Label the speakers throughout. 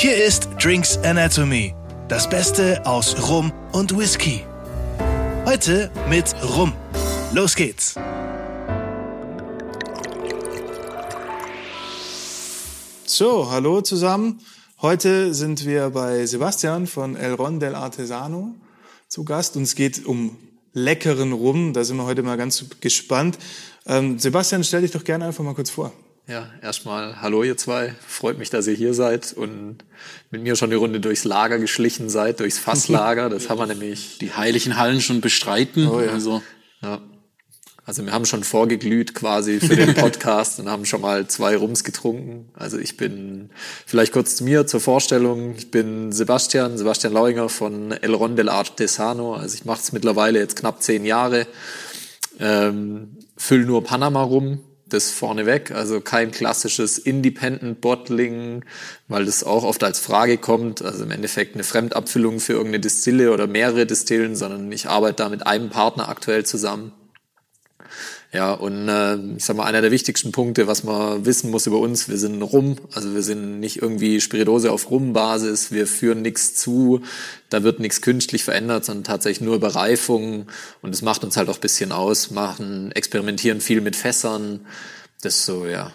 Speaker 1: Hier ist Drinks Anatomy, das Beste aus Rum und Whisky. Heute mit Rum. Los geht's.
Speaker 2: So, hallo zusammen. Heute sind wir bei Sebastian von El Ron del Artesano zu Gast und es geht um leckeren Rum. Da sind wir heute mal ganz gespannt. Ähm, Sebastian, stell dich doch gerne einfach mal kurz vor.
Speaker 3: Ja, erstmal hallo ihr zwei. Freut mich, dass ihr hier seid und mit mir schon die Runde durchs Lager geschlichen seid, durchs Fasslager. Das haben wir nämlich.
Speaker 4: Die heiligen Hallen schon bestreiten.
Speaker 3: Oh ja. Also, ja. Also wir haben schon vorgeglüht quasi für den Podcast und haben schon mal zwei Rums getrunken. Also ich bin, vielleicht kurz zu mir zur Vorstellung, ich bin Sebastian, Sebastian Lauinger von El Ron del Artesano. Also ich mache es mittlerweile jetzt knapp zehn Jahre. Ähm, füll nur Panama rum, das vorneweg, also kein klassisches Independent Bottling, weil das auch oft als Frage kommt, also im Endeffekt eine Fremdabfüllung für irgendeine Distille oder mehrere Distillen, sondern ich arbeite da mit einem Partner aktuell zusammen. Ja, und äh, ich sag mal, einer der wichtigsten Punkte, was man wissen muss über uns, wir sind Rum, also wir sind nicht irgendwie Spiridose auf Rumbasis, wir führen nichts zu, da wird nichts künstlich verändert, sondern tatsächlich nur Bereifung und das macht uns halt auch bisschen aus, machen, experimentieren viel mit Fässern, das so, ja,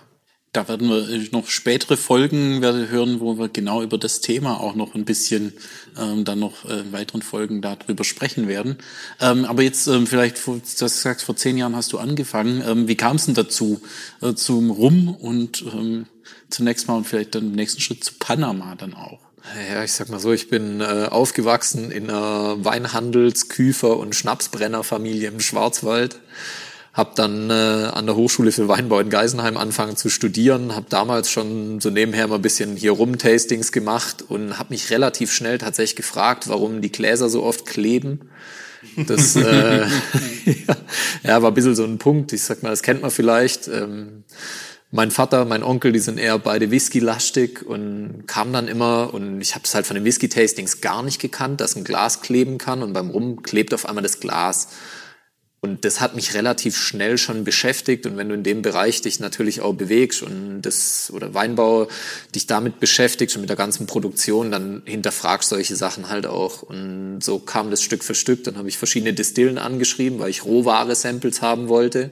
Speaker 4: da werden wir äh, noch spätere Folgen hören, wo wir genau über das Thema auch noch ein bisschen ähm, dann noch äh, in weiteren Folgen darüber sprechen werden. Ähm, aber jetzt ähm, vielleicht, du hast vor zehn Jahren hast du angefangen. Ähm, wie kam es denn dazu, äh, zum Rum und ähm, zunächst mal und vielleicht dann im nächsten Schritt zu Panama dann auch?
Speaker 3: Ja, ich sag mal so, ich bin äh, aufgewachsen in einer Weinhandels-, Küfer- und Schnapsbrennerfamilie im Schwarzwald habe dann äh, an der Hochschule für Weinbau in Geisenheim angefangen zu studieren, habe damals schon so nebenher mal ein bisschen hier Rum-Tastings gemacht und habe mich relativ schnell tatsächlich gefragt, warum die Gläser so oft kleben. Das äh, ja, war ein bisschen so ein Punkt. Ich sag mal, das kennt man vielleicht. Ähm, mein Vater, mein Onkel, die sind eher beide Whisky-lastig und kam dann immer und ich habe es halt von den Whisky-Tastings gar nicht gekannt, dass ein Glas kleben kann und beim Rum klebt auf einmal das Glas. Und das hat mich relativ schnell schon beschäftigt. Und wenn du in dem Bereich dich natürlich auch bewegst und das oder Weinbau dich damit beschäftigst und mit der ganzen Produktion, dann hinterfragst solche Sachen halt auch. Und so kam das Stück für Stück. Dann habe ich verschiedene Distillen angeschrieben, weil ich Rohware-Samples haben wollte.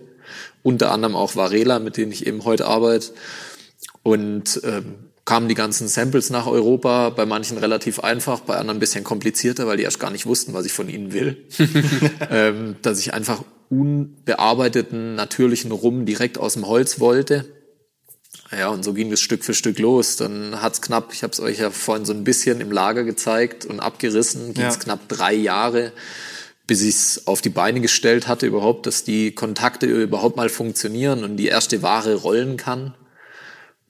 Speaker 3: Unter anderem auch Varela, mit denen ich eben heute arbeite. Und ähm, kamen die ganzen Samples nach Europa, bei manchen relativ einfach, bei anderen ein bisschen komplizierter, weil die erst gar nicht wussten, was ich von ihnen will. ähm, dass ich einfach unbearbeiteten, natürlichen Rum direkt aus dem Holz wollte. Ja, und so ging es Stück für Stück los. Dann hat's knapp, ich habe es euch ja vorhin so ein bisschen im Lager gezeigt und abgerissen, ging es ja. knapp drei Jahre, bis ich es auf die Beine gestellt hatte überhaupt, dass die Kontakte überhaupt mal funktionieren und die erste Ware rollen kann.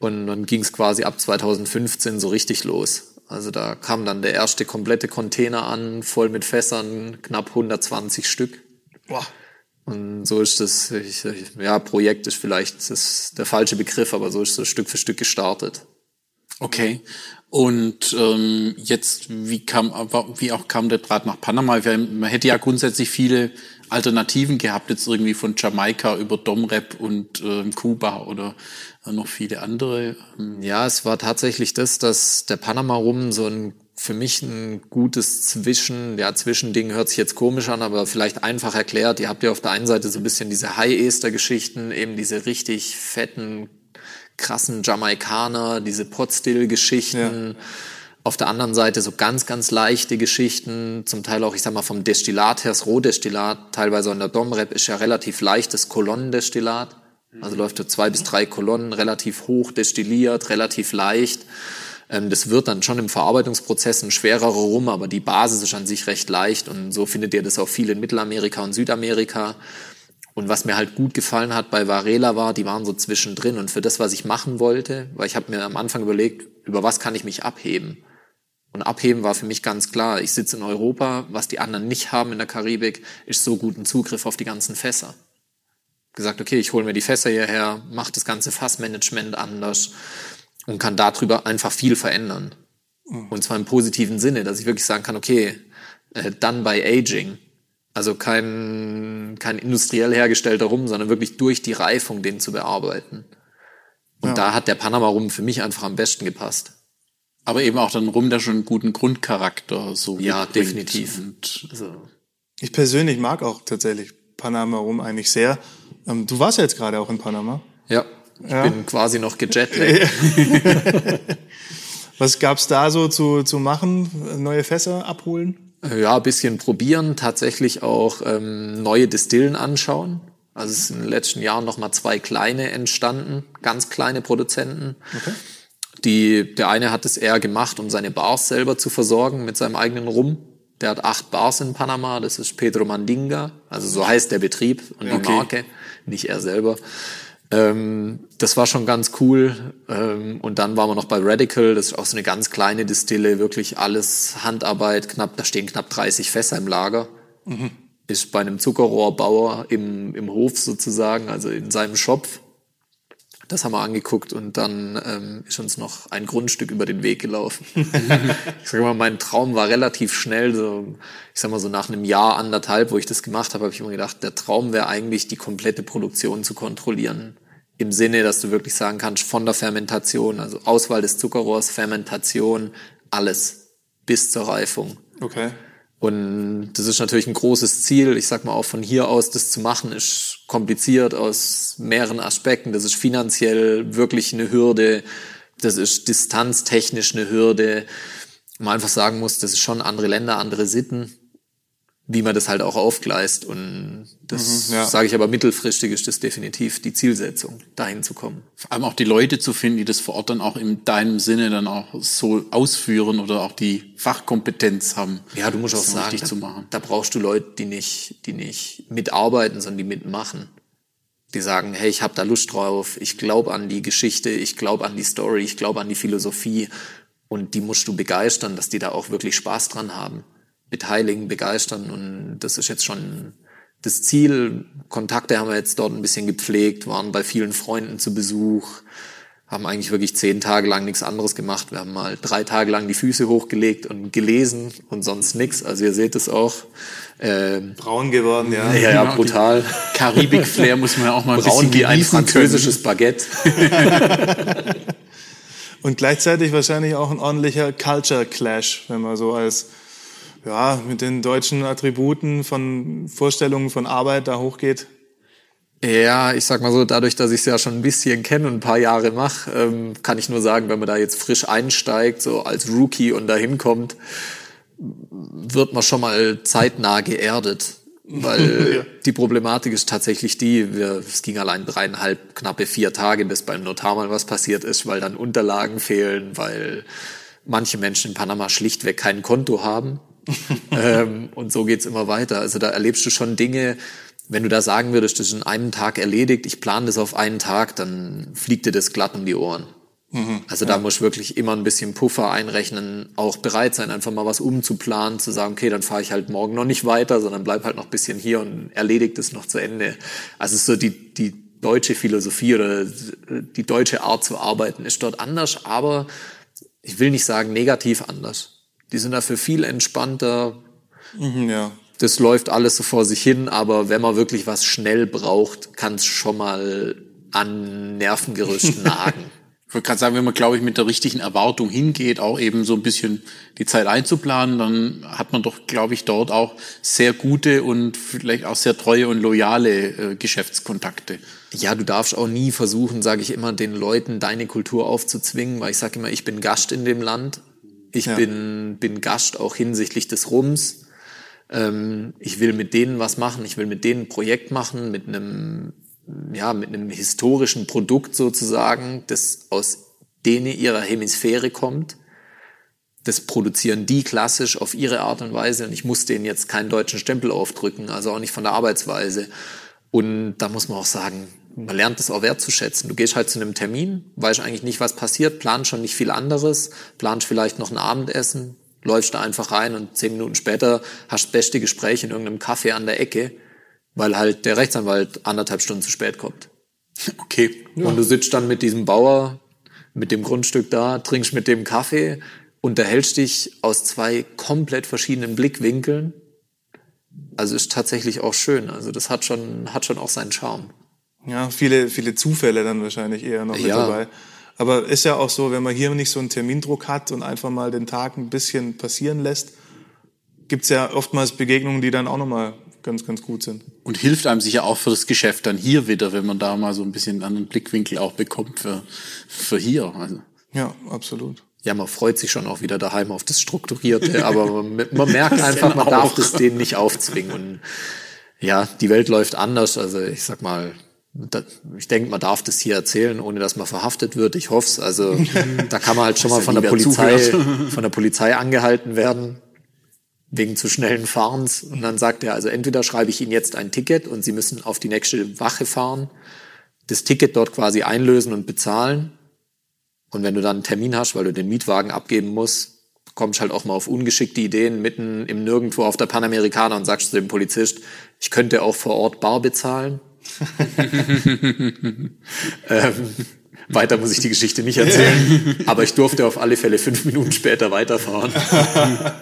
Speaker 3: Und dann ging es quasi ab 2015 so richtig los. Also da kam dann der erste komplette Container an, voll mit Fässern, knapp 120 Stück. Boah. Und so ist das, ich, ja, Projekt ist vielleicht das der falsche Begriff, aber so ist es Stück für Stück gestartet.
Speaker 4: Okay. Und ähm, jetzt, wie kam, wie auch kam der Draht nach Panama? Man hätte ja grundsätzlich viele Alternativen gehabt, jetzt irgendwie von Jamaika über Domrep und äh, Kuba oder noch viele andere.
Speaker 3: Ähm, ja, es war tatsächlich das, dass der Panama Rum so ein für mich ein gutes Zwischen, ja, Zwischending hört sich jetzt komisch an, aber vielleicht einfach erklärt. Ihr habt ja auf der einen Seite so ein bisschen diese High-Ester-Geschichten, eben diese richtig fetten, krassen Jamaikaner, diese Potstill-Geschichten. Ja. Auf der anderen Seite so ganz, ganz leichte Geschichten, zum Teil auch, ich sag mal, vom Destillat her, das Rohdestillat, teilweise an der Domrep ist ja relativ leichtes Kolonnendestillat. Also läuft so zwei bis drei Kolonnen, relativ hoch destilliert, relativ leicht. Ähm, das wird dann schon im Verarbeitungsprozess ein schwererer Rum, aber die Basis ist an sich recht leicht und so findet ihr das auch viel in Mittelamerika und Südamerika. Und was mir halt gut gefallen hat bei Varela war, die waren so zwischendrin und für das, was ich machen wollte, weil ich habe mir am Anfang überlegt, über was kann ich mich abheben? Und abheben war für mich ganz klar, ich sitze in Europa, was die anderen nicht haben in der Karibik, ist so guten Zugriff auf die ganzen Fässer gesagt, okay, ich hole mir die Fässer hierher, mache das ganze Fassmanagement anders und kann darüber einfach viel verändern. Mhm. Und zwar im positiven Sinne, dass ich wirklich sagen kann, okay, äh, done by aging. Also kein, kein industriell hergestellter Rum, sondern wirklich durch die Reifung den zu bearbeiten. Und ja. da hat der Panama Rum für mich einfach am besten gepasst.
Speaker 4: Aber eben auch dann Rum, der schon einen guten Grundcharakter so
Speaker 3: Ja,
Speaker 4: mitbringt.
Speaker 3: definitiv.
Speaker 4: Und
Speaker 3: Also,
Speaker 2: Ich persönlich mag auch tatsächlich Panama rum eigentlich sehr. Ähm, du warst ja jetzt gerade auch in Panama.
Speaker 3: ja, ich
Speaker 2: Ja.
Speaker 3: bin quasi noch gejetlaggt.
Speaker 2: Was gab's da so zu, zu machen? Neue Fässer abholen?
Speaker 3: Ja, ein bisschen probieren, tatsächlich auch ähm, neue Distillen anschauen. Also es sind in den letzten Jahren noch mal zwei kleine entstanden, ganz kleine Produzenten. Die, der eine hat es eher gemacht, um seine Bars selber zu versorgen mit seinem eigenen Rum. Der hat acht Bars in Panama, das ist Pedro Mandinga, also so heißt der Betrieb und die
Speaker 4: Okay.
Speaker 3: Marke, nicht er selber. Ähm, das war schon ganz cool. Ähm, und dann waren wir noch bei Radical, das ist auch so eine ganz kleine Distille, wirklich alles Handarbeit, knapp, da stehen knapp 30 Fässer im Lager. Ist bei einem Zuckerrohrbauer im, im Hof sozusagen, also in seinem Shop. Das haben wir angeguckt und dann ähm, ist uns noch ein Grundstück über den Weg gelaufen. ich sag mal, mein Traum war relativ schnell, so, ich sag mal so nach einem Jahr, anderthalb, wo ich das gemacht habe, habe ich immer gedacht, der Traum wäre eigentlich, die komplette Produktion zu kontrollieren. Im Sinne, dass du wirklich sagen kannst, von der Fermentation, also Auswahl des Zuckerrohrs, Fermentation, alles bis zur Reifung.
Speaker 2: Okay.
Speaker 3: Und das ist natürlich ein großes Ziel. Ich sag mal auch von hier aus das zu machen, ist kompliziert aus mehreren Aspekten. Das ist finanziell wirklich eine Hürde. Das ist distanztechnisch eine Hürde. Man einfach sagen muss, das ist schon andere Länder, andere Sitten, wie man das halt auch aufgleist. Und das
Speaker 2: Mhm, ja.
Speaker 3: sage ich aber mittelfristig ist das definitiv die Zielsetzung, dahin zu kommen.
Speaker 4: vor allem auch die Leute zu finden, die das vor Ort dann auch in deinem Sinne dann auch so ausführen oder auch die Fachkompetenz haben.
Speaker 3: Ja, du musst auch sagen,
Speaker 4: richtig
Speaker 3: da,
Speaker 4: zu machen.
Speaker 3: da brauchst du Leute, die nicht, die nicht mitarbeiten, sondern die mitmachen. Die sagen, hey, ich habe da Lust drauf, ich glaube an die Geschichte, ich glaube an die Story, ich glaube an die Philosophie. Und die musst du begeistern, dass die da auch wirklich Spaß dran haben. Beteiligen, begeistern. Und das ist jetzt schon das Ziel. Kontakte haben wir jetzt dort ein bisschen gepflegt, waren bei vielen Freunden zu Besuch, haben eigentlich wirklich zehn Tage lang nichts anderes gemacht. Wir haben mal drei Tage lang die Füße hochgelegt und gelesen und sonst nichts. Also ihr seht es auch. Ähm,
Speaker 2: Braun geworden, ja.
Speaker 3: ja, ja,
Speaker 4: Genau,
Speaker 3: brutal.
Speaker 4: Karibik-Flair muss man ja auch mal ein
Speaker 3: Braun
Speaker 4: bisschen
Speaker 3: wie ein französisches Baguette.
Speaker 2: Und gleichzeitig wahrscheinlich auch ein ordentlicher Culture Clash, wenn man so als ja, mit den deutschen Attributen von Vorstellungen von Arbeit da hochgeht.
Speaker 3: Ja, ich sag mal so, dadurch, dass ich es ja schon ein bisschen kenne und ein paar Jahre mache, ähm, kann ich nur sagen, wenn man da jetzt frisch einsteigt, so als Rookie und da hinkommt, wird man schon mal zeitnah geerdet. Weil
Speaker 2: Ja.
Speaker 3: die Problematik ist tatsächlich die, wir, es ging allein dreieinhalb, knappe vier Tage, bis beim Notar mal was passiert ist, weil dann Unterlagen fehlen, weil manche Menschen in Panama schlichtweg kein Konto haben. ähm, und so geht's immer weiter. Also da erlebst du schon Dinge, wenn du da sagen würdest, das ist in einem Tag erledigt, ich plane das auf einen Tag, dann fliegt dir das glatt um die Ohren. Also da musst du wirklich immer ein bisschen Puffer einrechnen, auch bereit sein, einfach mal was umzuplanen, zu sagen, okay, dann fahre ich halt morgen noch nicht weiter, sondern bleib halt noch ein bisschen hier und erledigt es noch zu Ende. Also es ist so die, die deutsche Philosophie oder die deutsche Art zu arbeiten ist dort anders, aber ich will nicht sagen negativ anders. Die sind dafür viel entspannter,
Speaker 2: Mhm, ja.
Speaker 3: das läuft alles so vor sich hin, aber wenn man wirklich was schnell braucht, kann es schon mal an Nervengerüst nagen.
Speaker 4: Ich wollte gerade sagen, wenn man, glaube ich, mit der richtigen Erwartung hingeht, auch eben so ein bisschen die Zeit einzuplanen, dann hat man doch, glaube ich, dort auch sehr gute und vielleicht auch sehr treue und loyale äh, Geschäftskontakte.
Speaker 3: Ja, du darfst auch nie versuchen, sage ich immer, den Leuten deine Kultur aufzuzwingen, weil ich sage immer, ich bin Gast in dem Land. Ich
Speaker 2: Ja.
Speaker 3: bin, bin Gast auch hinsichtlich des Rums. Ähm, ich will mit denen was machen, ich will mit denen ein Projekt machen, mit einem, ja, mit einem historischen Produkt sozusagen, das aus denen ihrer Hemisphäre kommt. Das produzieren die klassisch auf ihre Art und Weise und ich muss denen jetzt keinen deutschen Stempel aufdrücken, also auch nicht von der Arbeitsweise. Und da muss man auch sagen, man lernt das auch wertzuschätzen. Du gehst halt zu einem Termin, weißt eigentlich nicht, was passiert, planst schon nicht viel anderes, planst vielleicht noch ein Abendessen, läufst da einfach rein und zehn Minuten später hast das beste Gespräch in irgendeinem Café an der Ecke, weil halt der Rechtsanwalt anderthalb Stunden zu spät kommt.
Speaker 4: Okay.
Speaker 3: Und du sitzt dann mit diesem Bauer, mit dem Grundstück da, trinkst mit dem Kaffee, unterhältst dich aus zwei komplett verschiedenen Blickwinkeln. Also ist tatsächlich auch schön. Also das hat schon, hat schon auch seinen Charme.
Speaker 2: Ja, viele, viele Zufälle dann wahrscheinlich eher noch mit
Speaker 3: Ja.
Speaker 2: dabei. Aber ist ja auch so, wenn man hier nicht so einen Termindruck hat und einfach mal den Tag ein bisschen passieren lässt, gibt's ja oftmals Begegnungen, die dann auch nochmal ganz, ganz gut sind.
Speaker 4: Und hilft einem sicher auch für das Geschäft dann hier wieder, wenn man da mal so ein bisschen einen anderen Blickwinkel auch bekommt für, für hier. Also.
Speaker 2: Ja, absolut.
Speaker 3: Ja, man freut sich schon auch wieder daheim auf das Strukturierte, aber man, man merkt einfach, man darf das denen nicht aufzwingen. Und ja, die Welt läuft anders. Also ich sag mal, ich denke, man darf das hier erzählen, ohne dass man verhaftet wird. Ich hoffe es. Also da kann man halt schon mal von der Polizei, von der Polizei angehalten werden wegen zu schnellen Fahrens. Und dann sagt er, also entweder schreibe ich Ihnen jetzt ein Ticket und Sie müssen auf die nächste Wache fahren, das Ticket dort quasi einlösen und bezahlen. Und wenn du dann einen Termin hast, weil du den Mietwagen abgeben musst, kommst halt auch mal auf ungeschickte Ideen mitten im Nirgendwo auf der Panamerikaner und sagst zu dem Polizist, ich könnte auch vor Ort bar bezahlen. ähm, weiter muss ich die Geschichte nicht erzählen, aber ich durfte auf alle Fälle fünf Minuten später weiterfahren.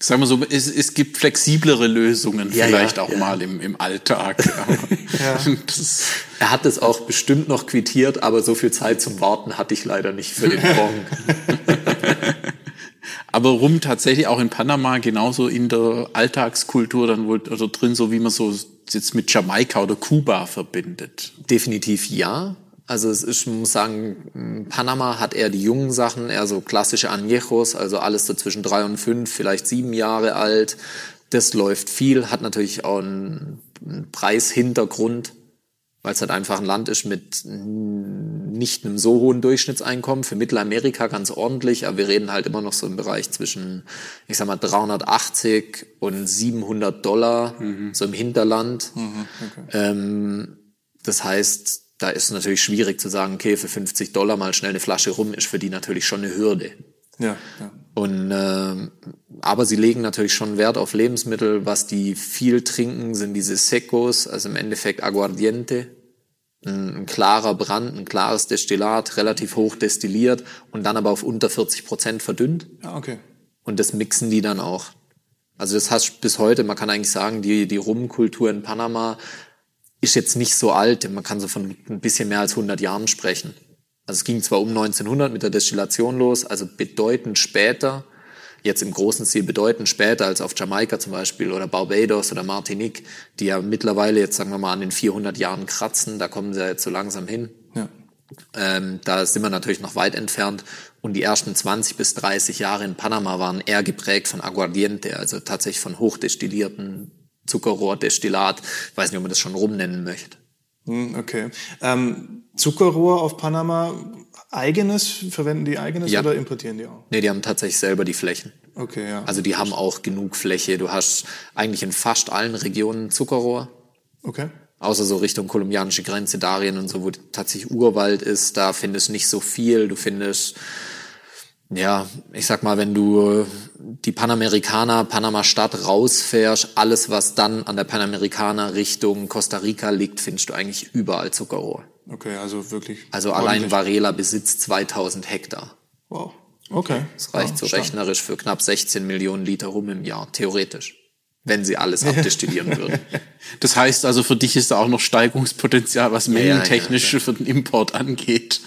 Speaker 4: Sagen wir so, es, es gibt flexiblere Lösungen
Speaker 3: Ja,
Speaker 4: vielleicht
Speaker 3: ja,
Speaker 4: auch
Speaker 3: ja.
Speaker 4: mal im, im Alltag. das,
Speaker 3: Er hat es auch bestimmt noch quittiert, aber so viel Zeit zum Warten hatte ich leider nicht für den Bon.
Speaker 4: aber rum tatsächlich auch in Panama genauso in der Alltagskultur dann wohl oder drin, so wie man so jetzt mit Jamaika oder Kuba verbindet.
Speaker 3: Definitiv ja. Also es ist, man muss sagen, Panama hat eher die jungen Sachen, eher so klassische Añejos, also alles so zwischen drei und fünf, vielleicht sieben Jahre alt. Das läuft viel, hat natürlich auch einen, einen Preishintergrund, weil es halt einfach ein Land ist mit nicht einem so hohen Durchschnittseinkommen. Für Mittelamerika ganz ordentlich, aber wir reden halt immer noch so im Bereich zwischen, ich sag mal, 380 und 700 Dollar, so im Hinterland. ähm, das heißt, da ist es natürlich schwierig zu sagen, okay, für 50 Dollar mal schnell eine Flasche rum ist für die natürlich schon eine Hürde.
Speaker 2: Ja, ja.
Speaker 3: Und ähm, aber sie legen natürlich schon Wert auf Lebensmittel. Was die viel trinken, sind diese Secos, also im Endeffekt Aguardiente. Ein, ein klarer Brand, ein klares Destillat, relativ hoch destilliert und dann aber auf unter 40 Prozent verdünnt.
Speaker 2: Ja, okay.
Speaker 3: Und das mixen die dann auch. Also das heißt bis heute, man kann eigentlich sagen, die, die Rumkultur in Panama ist jetzt nicht so alt. Man kann so von ein bisschen mehr als 100 Jahren sprechen. Also es ging zwar um 1900 mit der Destillation los, also bedeutend später, jetzt im großen Stil bedeutend später als auf Jamaika zum Beispiel oder Barbados oder Martinique, die ja mittlerweile jetzt sagen wir mal an den 400 Jahren kratzen, da kommen sie ja jetzt so langsam hin.
Speaker 2: Ja.
Speaker 3: Ähm, da sind wir natürlich noch weit entfernt. Und die ersten 20 bis 30 Jahre in Panama waren eher geprägt von Aguardiente, also tatsächlich von hochdestillierten Zuckerrohrdestillat. Ich weiß nicht, ob man das schon rumnennen möchte.
Speaker 2: Hm, Okay. Ähm, Zuckerrohr auf Panama, eigenes, verwenden die eigenes
Speaker 3: Ja.
Speaker 2: oder importieren die auch?
Speaker 3: Nee, die haben tatsächlich selber die Flächen.
Speaker 2: Okay, ja.
Speaker 3: Also die haben auch genug Fläche. Du hast eigentlich in fast allen Regionen Zuckerrohr.
Speaker 2: Okay.
Speaker 3: Außer so Richtung kolumbianische Grenze, Darien und so, wo tatsächlich Urwald ist, da findest du nicht so viel. Du findest, ja, ich sag mal, wenn du die Panamerikaner, Panama-Stadt rausfährst, alles, was dann an der Panamerikaner Richtung Costa Rica liegt, findest du eigentlich überall Zuckerrohr.
Speaker 2: Okay, also wirklich.
Speaker 3: Also allein
Speaker 2: ordentlich.
Speaker 3: Varela besitzt 2000 Hektar.
Speaker 2: Wow. Okay.
Speaker 3: Das reicht
Speaker 2: Ja,
Speaker 3: so
Speaker 2: stark.
Speaker 3: rechnerisch für knapp 16 Millionen Liter rum im Jahr, theoretisch. Wenn sie alles abdestillieren würden.
Speaker 4: Das heißt also, für dich ist da auch noch Steigungspotenzial, was
Speaker 3: ja,
Speaker 4: mengentechnisch
Speaker 3: ja.
Speaker 4: für den Import angeht.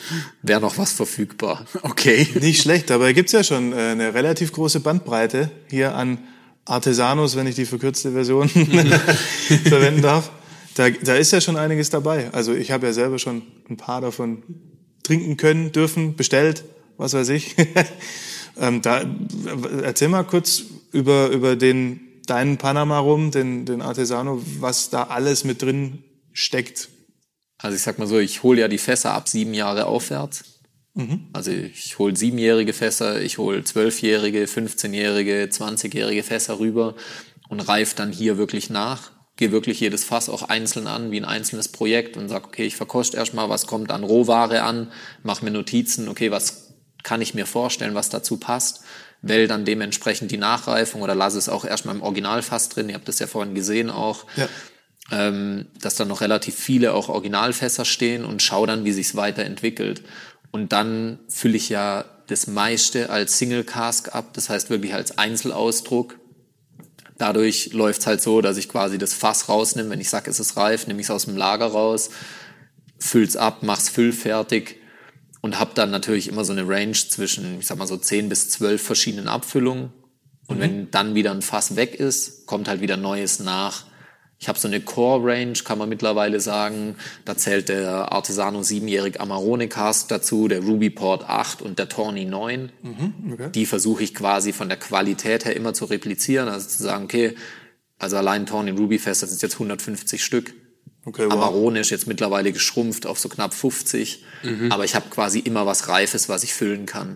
Speaker 3: Wäre noch was verfügbar.
Speaker 4: Okay.
Speaker 2: Nicht schlecht, dabei gibt's ja schon äh, eine relativ große Bandbreite hier an Artesanos, wenn ich die verkürzte Version verwenden darf. Da, da ist ja schon einiges dabei. Also ich habe ja selber schon ein paar davon trinken können, dürfen, bestellt, was weiß ich. ähm, da, erzähl mal kurz über, über den deinen Panama rum, den, den Artesano, was da alles mit drin steckt.
Speaker 3: Also ich sag mal so, ich hole ja die Fässer ab sieben Jahre aufwärts. Also ich hole siebenjährige Fässer, ich hole zwölfjährige, 15-jährige, 20-jährige Fässer rüber und reif dann hier wirklich nach. Gehe wirklich jedes Fass auch einzeln an, wie ein einzelnes Projekt und sag, okay, ich verkoste erstmal, was kommt an Rohware an, mache mir Notizen, okay, was kann ich mir vorstellen, was dazu passt, wähle dann dementsprechend die Nachreifung oder lasse es auch erstmal im Originalfass drin. Ihr habt das ja vorhin gesehen auch
Speaker 2: Ja.
Speaker 3: ähm, dass dann noch relativ viele auch Originalfässer stehen und schau dann, wie sich's weiterentwickelt. Und dann fülle ich ja das meiste als Single Cask ab, das heißt wirklich als Einzelausdruck. Dadurch läuft's halt so, dass ich quasi das Fass rausnehme, wenn ich sag, es ist reif, nehme ich es aus dem Lager raus, füll's ab, mach's füllfertig und habe dann natürlich immer so eine Range zwischen, ich sag mal so 10 bis 12 verschiedenen Abfüllungen. Und wenn dann wieder ein Fass weg ist, kommt halt wieder Neues nach. Ich habe so eine Core-Range, kann man mittlerweile sagen. Da zählt der Artesano 7-jährig Amarone Cask dazu, der Ruby Port 8 und der Tawny 9.
Speaker 2: okay.
Speaker 3: Die versuche ich quasi von der Qualität her immer zu replizieren. Also zu sagen, okay, also allein Tawny Ruby Fest, das sind jetzt 150 Stück.
Speaker 2: Okay, wow.
Speaker 3: Amarone ist jetzt mittlerweile geschrumpft auf so knapp 50. Aber ich habe quasi immer was Reifes, was ich füllen kann.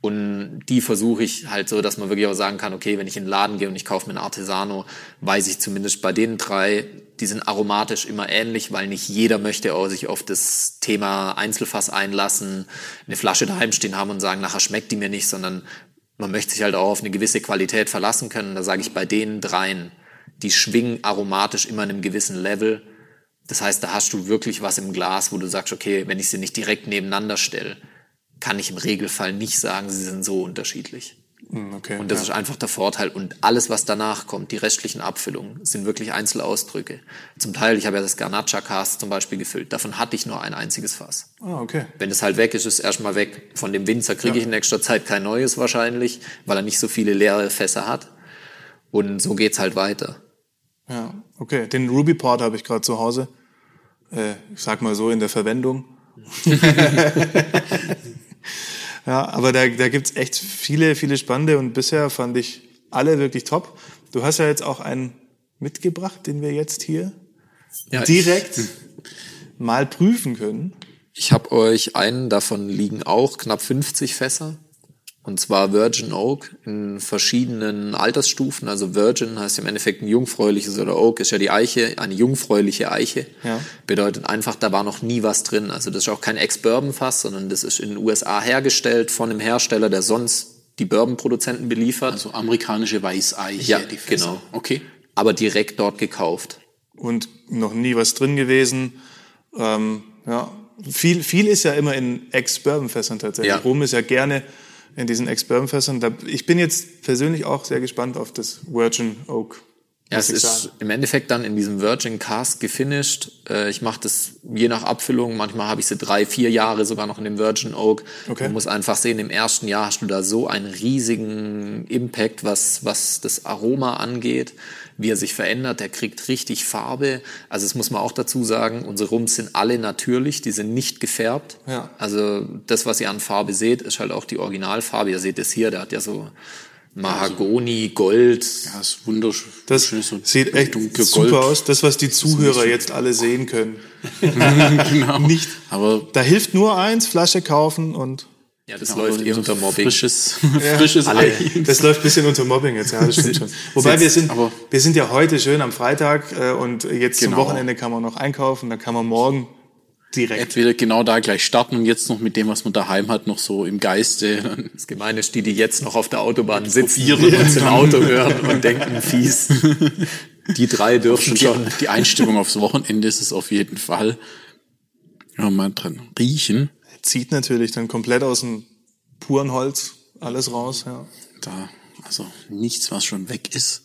Speaker 3: Und die versuche ich halt so, dass man wirklich auch sagen kann, okay, wenn ich in den Laden gehe und ich kaufe mir einen Artesano, weiß ich zumindest bei den drei, die sind aromatisch immer ähnlich, weil nicht jeder möchte auch sich auf das Thema Einzelfass einlassen, eine Flasche daheim stehen haben und sagen, nachher schmeckt die mir nicht, sondern man möchte sich halt auch auf eine gewisse Qualität verlassen können. Da sage ich bei den dreien, die schwingen aromatisch immer in einem gewissen Level. Das heißt, da hast du wirklich was im Glas, wo du sagst, okay, wenn ich sie nicht direkt nebeneinander stelle, kann ich im Regelfall nicht sagen, sie sind so unterschiedlich.
Speaker 2: Hm, Okay.
Speaker 3: Und das
Speaker 2: ja.
Speaker 3: ist einfach der Vorteil. Und alles, was danach kommt, die restlichen Abfüllungen, sind wirklich Einzelausdrücke. Zum Teil, ich habe ja das Garnacha Cast zum Beispiel gefüllt. Davon hatte ich nur ein einziges Fass.
Speaker 2: Ah, okay.
Speaker 3: Wenn es halt weg ist, ist es erstmal weg. Von dem Winzer kriege ich in nächster Zeit kein neues wahrscheinlich, weil er nicht so viele leere Fässer hat. Und so geht's halt weiter.
Speaker 2: Ja, okay. Den Ruby Port habe ich gerade zu Hause. Äh, ich sag mal so in der Verwendung. ja, aber da, da gibt's echt viele, viele spannende und bisher fand ich alle wirklich top. Du hast ja jetzt auch einen mitgebracht, den wir jetzt hier
Speaker 3: Ja,
Speaker 2: direkt mal prüfen können.
Speaker 3: Ich habe euch einen, davon liegen auch knapp 50 Fässer. Und zwar Virgin Oak in verschiedenen Altersstufen. Also Virgin heißt im Endeffekt ein jungfräuliches oder Oak ist ja die Eiche, eine jungfräuliche Eiche.
Speaker 2: Ja.
Speaker 3: Bedeutet einfach, da war noch nie was drin. Also das ist auch kein Ex-Bourbon-Fass, sondern das ist in den USA hergestellt von einem Hersteller, der sonst die Bourbon-Produzenten beliefert,
Speaker 4: Also amerikanische Weißeiche.
Speaker 3: Ja,
Speaker 4: die Fässer.
Speaker 3: genau.
Speaker 4: Okay.
Speaker 3: aber direkt dort gekauft.
Speaker 2: und noch nie was drin gewesen. Ähm, ja, viel, viel ist ja immer in Ex-Bourbon-Fässern tatsächlich.
Speaker 3: Ja.
Speaker 2: Rum ist ja gerne in diesen Ex-Bourbon-Fässern. Ich bin jetzt persönlich auch sehr gespannt auf das Virgin Oak.
Speaker 3: Ja, es ist
Speaker 2: sagen.
Speaker 3: im Endeffekt dann in diesem Virgin Cask gefinished. Äh, ich mache das je nach Abfüllung. Manchmal habe ich sie drei, vier Jahre sogar noch in dem Virgin Oak.
Speaker 2: Okay.
Speaker 3: Man muss einfach sehen, im ersten Jahr hast du da so einen riesigen Impact, was, was das Aroma angeht, wie er sich verändert. Der kriegt richtig Farbe. Also das muss man auch dazu sagen. Unsere Rums sind alle natürlich, die sind nicht gefärbt.
Speaker 2: Ja.
Speaker 3: Also das, was ihr an Farbe seht, ist halt auch die Originalfarbe. Ihr seht es hier, der hat ja so Mahagoni, Gold,
Speaker 4: Ja, ist wunderschön.
Speaker 2: Das
Speaker 4: so
Speaker 2: sieht echt super
Speaker 4: Gold.
Speaker 2: aus. Das, was die Zuhörer jetzt alle sehen können.
Speaker 4: genau.
Speaker 2: Nicht.
Speaker 4: Aber
Speaker 2: Da hilft nur eins, Flasche kaufen und
Speaker 3: Ja, das
Speaker 4: aber
Speaker 3: läuft eh
Speaker 4: so
Speaker 3: unter Mobbing.
Speaker 4: Frisches, frisches Ei.
Speaker 2: das läuft ein bisschen unter Mobbing jetzt, ja, das stimmt schon. Wobei wir sind,
Speaker 4: aber-
Speaker 2: wir sind ja heute schön am Freitag äh, und jetzt zum
Speaker 4: Genau.
Speaker 2: Wochenende kann man noch einkaufen, dann kann man morgen direkt.
Speaker 4: Entweder genau da gleich starten und jetzt noch mit dem, was man daheim hat, noch so im Geiste.
Speaker 3: Das Gemeine ist die, die jetzt noch auf der Autobahn sitzen und uns im Auto hören und denken, fies. Die drei dürfen schon.
Speaker 4: Die Einstimmung aufs Wochenende ist es auf jeden Fall. Ja, mal dran riechen.
Speaker 2: Zieht natürlich dann komplett aus dem puren Holz alles raus, ja.
Speaker 4: Da, also nichts, was schon weg ist.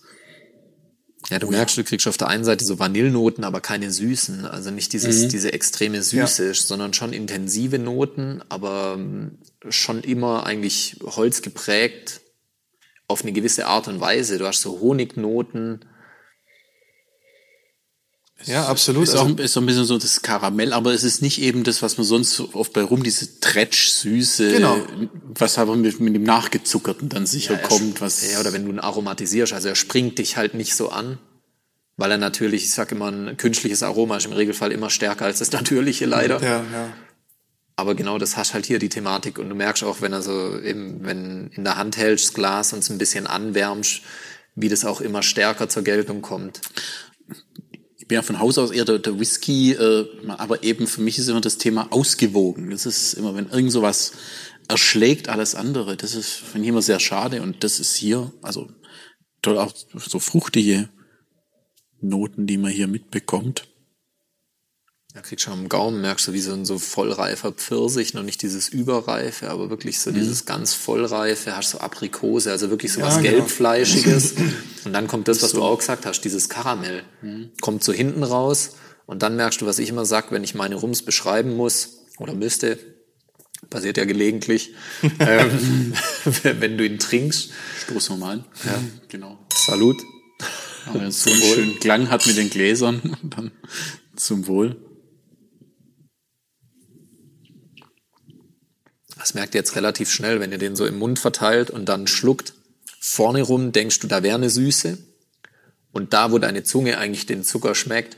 Speaker 3: Ja, du merkst, du kriegst auf der einen Seite so Vanillenoten, aber keine süßen. Also nicht dieses, diese extreme Süße, sondern schon intensive Noten, aber ähm, schon immer eigentlich Holz geprägt auf eine gewisse Art und Weise. Du hast so Honignoten.
Speaker 2: Ja, absolut.
Speaker 4: Ist auch,
Speaker 2: Also,
Speaker 4: ist auch ein bisschen so das Karamell, aber es ist nicht eben das, was man sonst so oft bei rum, diese Tretsch-Süße,
Speaker 2: Genau.
Speaker 4: was aber mit, mit dem Nachgezuckerten dann sicher
Speaker 3: er
Speaker 4: kommt. Was,
Speaker 3: Ja, oder wenn du ihn aromatisierst, also er springt dich halt nicht so an, weil er natürlich, ich sag immer, ein künstliches Aroma ist im Regelfall immer stärker als das natürliche leider.
Speaker 2: ja, ja.
Speaker 3: Aber genau das hast halt hier die Thematik und du merkst auch, wenn er so eben, wenn in der Hand hältst, das Glas und es ein bisschen anwärmst, wie das auch immer stärker zur Geltung kommt.
Speaker 4: Bin ja von Haus aus eher der, der Whisky, äh, aber eben für mich ist immer das Thema ausgewogen. Das ist immer, wenn irgend sowas erschlägt alles andere, das ist, finde ich immer sehr schade und das ist hier, also toll auch so fruchtige Noten, die man hier mitbekommt.
Speaker 3: Da kriegst du schon am Gaumen, merkst du, wie so ein so vollreifer Pfirsich, noch nicht dieses Überreife, aber wirklich so dieses ganz vollreife, hast so Aprikose, also wirklich so was
Speaker 2: genau.
Speaker 3: gelbfleischiges. Und dann kommt das, was du auch gesagt hast, dieses Karamell. Kommt so hinten raus und dann merkst du, was ich immer sag, wenn ich meine Rums beschreiben muss oder müsste, passiert ja gelegentlich, ähm, wenn du ihn trinkst.
Speaker 4: Stoß normal.
Speaker 3: Ja.
Speaker 4: Genau.
Speaker 3: Salut.
Speaker 4: Aber jetzt so einen schönen Klang hat mit den Gläsern, dann zum Wohl.
Speaker 3: Das merkt ihr jetzt relativ schnell, wenn ihr den so im Mund verteilt und dann schluckt. Vorne rum denkst du, da wäre eine Süße. Und da, wo deine Zunge eigentlich den Zucker schmeckt,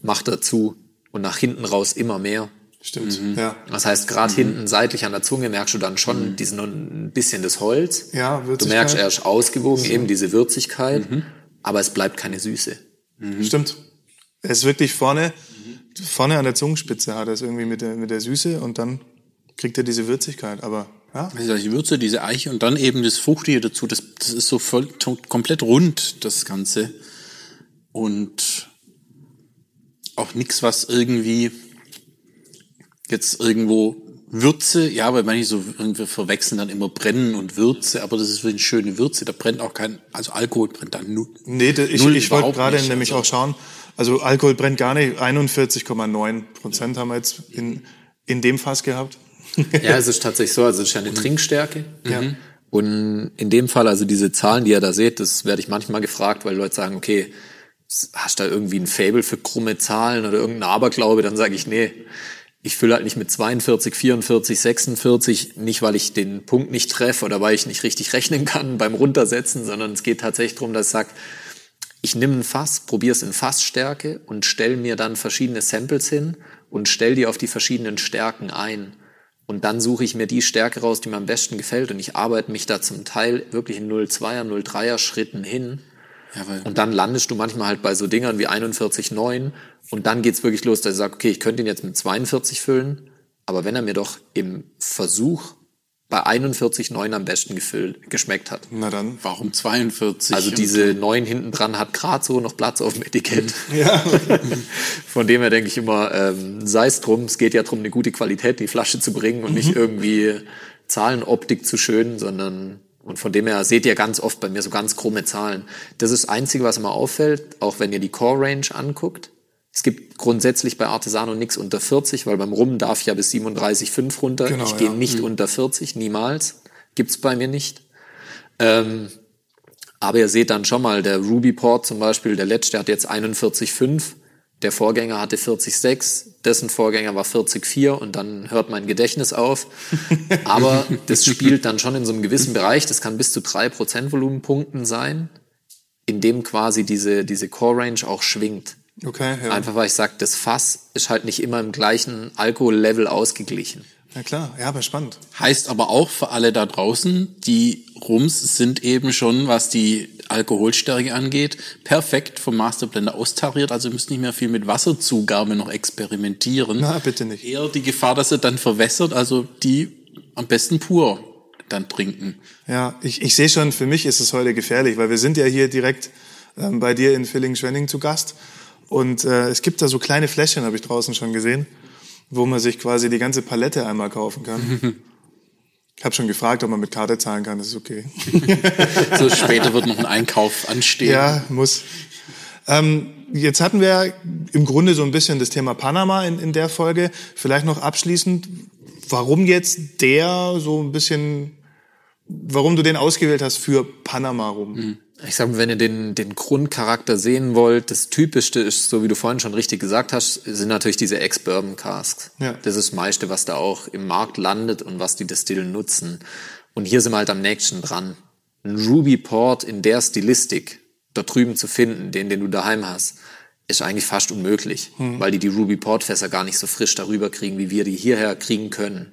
Speaker 3: macht er zu. Und nach hinten raus immer mehr.
Speaker 2: Stimmt, ja.
Speaker 3: Das heißt, gerade hinten seitlich an der Zunge merkst du dann schon diesen ein bisschen das Holz.
Speaker 2: Ja,
Speaker 3: Du
Speaker 2: Würzigkeit.
Speaker 3: merkst erst ausgewogen eben diese Würzigkeit, aber es bleibt keine Süße.
Speaker 2: Stimmt. Er ist wirklich vorne, vorne an der Zungenspitze hat er es irgendwie mit der, mit der Süße und dann kriegt er diese Würzigkeit. Aber ja,
Speaker 4: Also die Würze, diese Eiche und dann eben das Fruchtige dazu. Das, das ist so voll komplett rund, das Ganze. Und auch nichts, was irgendwie jetzt irgendwo Würze, ja, weil manche so irgendwie verwechseln dann immer Brennen und Würze, aber das ist eine schöne Würze. Da brennt auch kein, also Alkohol brennt da null.
Speaker 2: nee, da- ich,
Speaker 4: Null
Speaker 2: ich wollte gerade
Speaker 4: nicht.
Speaker 2: nämlich
Speaker 4: Also-
Speaker 2: auch schauen. Also Alkohol brennt gar nicht. 41,9 Prozent haben wir jetzt in, in dem Fass gehabt.
Speaker 3: Ja, es ist tatsächlich so, also es ist ja eine Trinkstärke. Und in dem Fall, also diese Zahlen, die ihr da seht, das werde ich manchmal gefragt, weil Leute sagen, okay, hast du da irgendwie ein Fable für krumme Zahlen oder irgendein Aberglaube? Dann sage ich, nee, ich fülle halt nicht mit 42, 44, 46, nicht weil ich den Punkt nicht treffe oder weil ich nicht richtig rechnen kann beim Runtersetzen, sondern es geht tatsächlich darum, dass ich sage, ich nehme ein Fass, probiere es in Fassstärke und stelle mir dann verschiedene Samples hin und stelle die auf die verschiedenen Stärken ein. Und dann suche ich mir die Stärke raus, die mir am besten gefällt. Und ich arbeite mich da zum Teil wirklich in 0,2er, 0,3er Schritten hin.
Speaker 4: Ja, weil
Speaker 3: Und dann landest du manchmal halt bei so Dingern wie 41,9 und dann geht's wirklich los, dass ich sage, okay, ich könnte ihn jetzt mit 42 füllen, aber wenn er mir doch im Versuch bei 41,9 am besten gefüllt, geschmeckt hat.
Speaker 2: Na dann.
Speaker 4: warum 42?
Speaker 3: Also diese 9 hinten dran hat gerade so noch Platz auf dem Etikett.
Speaker 2: Ja,
Speaker 3: Von dem her denke ich immer, ähm, sei es drum, es geht ja drum, eine gute Qualität in die Flasche zu bringen und nicht irgendwie Zahlenoptik zu schön, sondern und von dem her seht ihr ganz oft bei mir so ganz krumme Zahlen. Das ist das Einzige, was immer auffällt, auch wenn ihr die Core Range anguckt. Es gibt grundsätzlich bei Artesano nichts unter 40, weil beim Rum darf ich ja bis 37,5 runter.
Speaker 2: Genau,
Speaker 3: ich gehe
Speaker 2: ja.
Speaker 3: nicht unter 40, niemals. Gibt's bei mir nicht. Ähm, aber ihr seht dann schon mal, der Ruby Port zum Beispiel, der letzte hat jetzt 41,5. Der Vorgänger hatte 40,6, dessen Vorgänger war 40,4 und dann hört mein Gedächtnis auf. Aber das spielt dann schon in so einem gewissen Bereich, das kann bis zu drei Prozent Volumenpunkten sein, in dem quasi diese, diese Core Range auch schwingt.
Speaker 2: Okay, ja.
Speaker 3: Einfach weil ich sage, das Fass ist halt nicht immer im gleichen Alkohollevel ausgeglichen.
Speaker 2: Na klar, ja, aber spannend.
Speaker 4: Heißt aber auch für alle da draußen, die Rums sind eben schon, was die Alkoholstärke angeht, perfekt vom Masterblender austariert. Also ihr müsst nicht mehr viel mit Wasserzugabe noch experimentieren.
Speaker 2: Na, bitte nicht.
Speaker 4: Eher die Gefahr, dass er dann verwässert, also die am besten pur dann trinken.
Speaker 2: Ja, ich, ich sehe schon, für mich ist es heute gefährlich, weil wir sind ja hier direkt ähm, bei dir in Villingen-Schwenning zu Gast. Und äh, es gibt da so kleine Fläschchen, habe ich draußen schon gesehen, wo man sich quasi die ganze Palette einmal kaufen kann. Ich habe schon gefragt, ob man mit Karte zahlen kann, das ist okay.
Speaker 4: So später wird noch ein Einkauf anstehen.
Speaker 2: Ja, muss. Ähm, jetzt hatten wir im Grunde so ein bisschen das Thema Panama in, in der Folge. Vielleicht noch abschließend, warum jetzt der so ein bisschen, warum du den ausgewählt hast für Panama rum?
Speaker 3: Ich sag mal, wenn ihr den, den Grundcharakter sehen wollt, das Typischste ist, so wie du vorhin schon richtig gesagt hast, sind natürlich diese Ex-Bourbon Casks.
Speaker 2: Ja.
Speaker 3: Das ist das meiste, was da auch im Markt landet und was die Destillen nutzen. Und hier sind wir halt am nächsten dran. Ein Ruby Port in der Stilistik da drüben zu finden, den, den du daheim hast, ist eigentlich fast unmöglich, weil die die Ruby Port Fässer gar nicht so frisch darüber kriegen, wie wir die hierher kriegen können.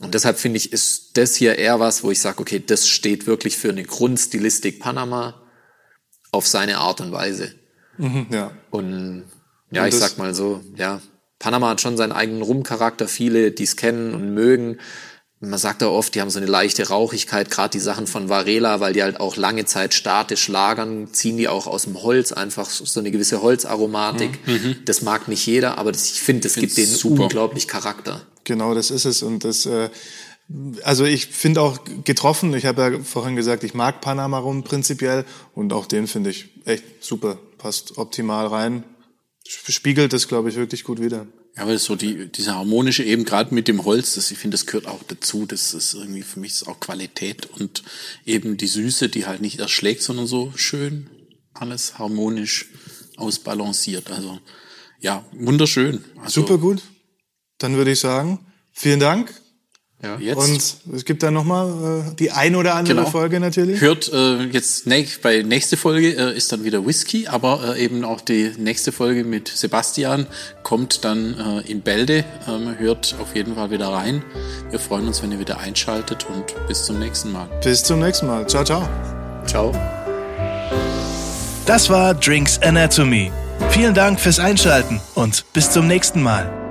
Speaker 3: Und deshalb finde ich, ist das hier eher was, wo ich sage, okay, das steht wirklich für eine Grundstilistik Panama auf seine Art und Weise.
Speaker 2: Mhm, ja.
Speaker 3: Und ja,
Speaker 2: Und
Speaker 3: ich sag mal so, ja, Panama hat schon seinen eigenen Rumcharakter, viele, die es kennen und mögen. Man sagt da oft, die haben so eine leichte Rauchigkeit, gerade die Sachen von Varela, weil die halt auch lange Zeit statisch lagern, ziehen die auch aus dem Holz einfach so eine gewisse Holzaromatik. Das mag nicht jeder, aber das, ich finde, das gibt denen
Speaker 4: Mhm. super.
Speaker 3: unglaublich Charakter.
Speaker 2: Genau, das ist es. Und das, äh, also ich finde auch getroffen, ich habe ja vorhin gesagt, ich mag Panama rum prinzipiell und auch den finde ich echt super. Passt optimal rein. Spiegelt das, glaube ich, wirklich gut wieder.
Speaker 4: Ja, weil so die, diese harmonische eben gerade mit dem Holz, das, ich finde, das gehört auch dazu. Das ist irgendwie für mich ist auch Qualität und eben die Süße, die halt nicht erschlägt, sondern so schön alles harmonisch ausbalanciert. Also ja, wunderschön. Also,
Speaker 2: Super gut. Dann würde ich sagen, vielen Dank.
Speaker 3: Ja.
Speaker 4: Jetzt
Speaker 2: Und es gibt dann nochmal äh, die ein oder andere
Speaker 4: Genau.
Speaker 2: Folge natürlich.
Speaker 4: hört äh, jetzt ne, bei nächste Folge äh, ist dann wieder Whisky, aber äh, eben auch die nächste Folge mit Sebastian kommt dann äh, in Bälde. Ähm, hört auf jeden Fall wieder rein. Wir freuen uns, wenn ihr wieder einschaltet und bis zum nächsten Mal.
Speaker 2: Bis zum nächsten Mal. Ciao, ciao.
Speaker 3: Ciao.
Speaker 1: Das war Drinks Anatomy. Vielen Dank fürs Einschalten und bis zum nächsten Mal.